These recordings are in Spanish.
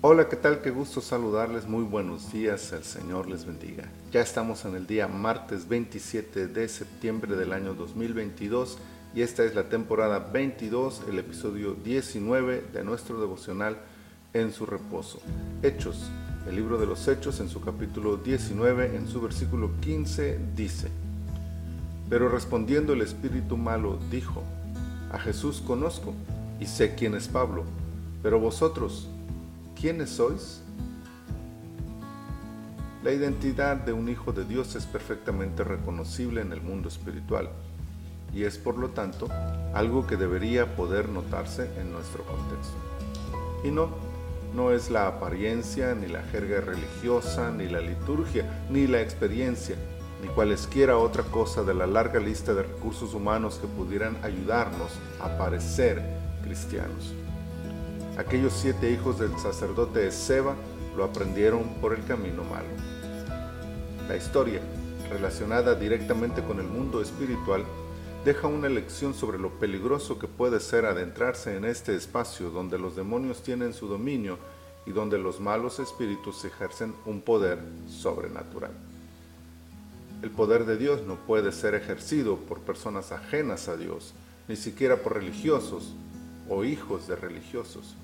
Hola, ¿qué tal? Qué gusto saludarles. Muy buenos días. El Señor les bendiga. Ya estamos en el día martes 27 de septiembre del año 2022 y esta es la temporada 22, el episodio 19 de nuestro devocional en su reposo. Hechos. El libro de los Hechos en su capítulo 19, en su versículo 15, dice, Pero respondiendo el espíritu malo, dijo, A Jesús conozco y sé quién es Pablo, pero vosotros, ¿quiénes sois? La identidad de un hijo de Dios es perfectamente reconocible en el mundo espiritual y es por lo tanto algo que debería poder notarse en nuestro contexto. Y no, no es la apariencia, ni la jerga religiosa, ni la liturgia, ni la experiencia, ni cualesquiera otra cosa de la larga lista de recursos humanos que pudieran ayudarnos a parecer cristianos. Aquellos siete hijos del sacerdote de Seba lo aprendieron por el camino malo. La historia, relacionada directamente con el mundo espiritual, deja una lección sobre lo peligroso que puede ser adentrarse en este espacio donde los demonios tienen su dominio y donde los malos espíritus ejercen un poder sobrenatural. El poder de Dios no puede ser ejercido por personas ajenas a Dios, ni siquiera por religiosos o hijos de religiosos.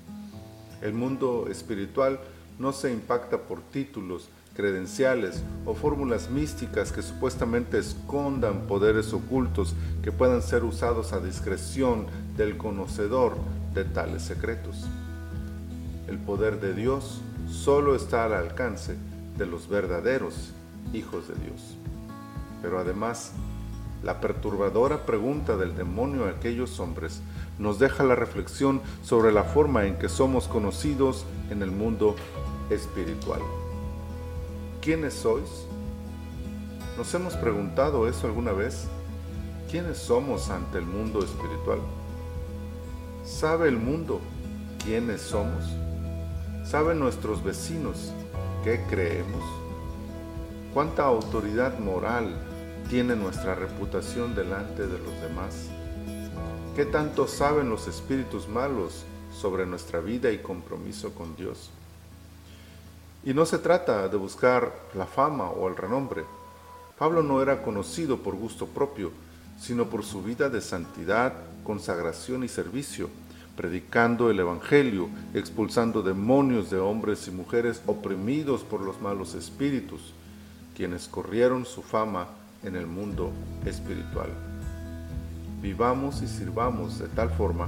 El mundo espiritual no se impacta por títulos, credenciales o fórmulas místicas que supuestamente escondan poderes ocultos que puedan ser usados a discreción del conocedor de tales secretos. El poder de Dios solo está al alcance de los verdaderos hijos de Dios. Pero además, la perturbadora pregunta del demonio a aquellos hombres nos deja la reflexión sobre la forma en que somos conocidos en el mundo espiritual. ¿Quiénes sois? ¿Nos hemos preguntado eso alguna vez? ¿Quiénes somos ante el mundo espiritual? ¿Sabe el mundo quiénes somos? ¿Saben nuestros vecinos qué creemos? ¿Cuánta autoridad moral tiene nuestra reputación delante de los demás? ¿Qué tanto saben los espíritus malos sobre nuestra vida y compromiso con Dios? Y no se trata de buscar la fama o el renombre. Pablo no era conocido por gusto propio, sino por su vida de santidad, consagración y servicio, predicando el Evangelio, expulsando demonios de hombres y mujeres oprimidos por los malos espíritus, quienes corrieron su fama en el mundo espiritual vivamos y sirvamos de tal forma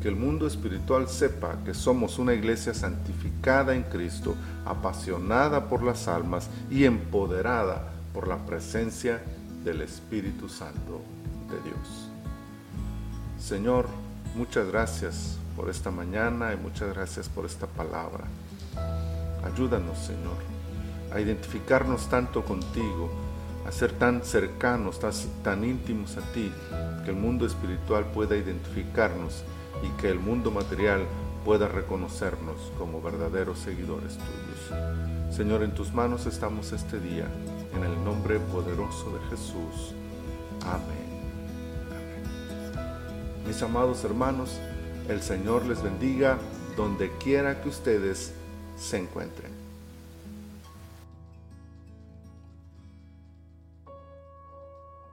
que el mundo espiritual sepa que somos una iglesia santificada en Cristo, apasionada por las almas y empoderada por la presencia del Espíritu Santo de Dios. Señor, muchas gracias por esta mañana y muchas gracias por esta palabra. Ayúdanos, Señor, a identificarnos tanto contigo, a ser tan cercanos, tan, íntimos a ti, que el mundo espiritual pueda identificarnos y que el mundo material pueda reconocernos como verdaderos seguidores tuyos. Señor, en tus manos estamos este día, en el nombre poderoso de Jesús. Amén. Amén. Mis amados hermanos, el Señor les bendiga donde quiera que ustedes se encuentren.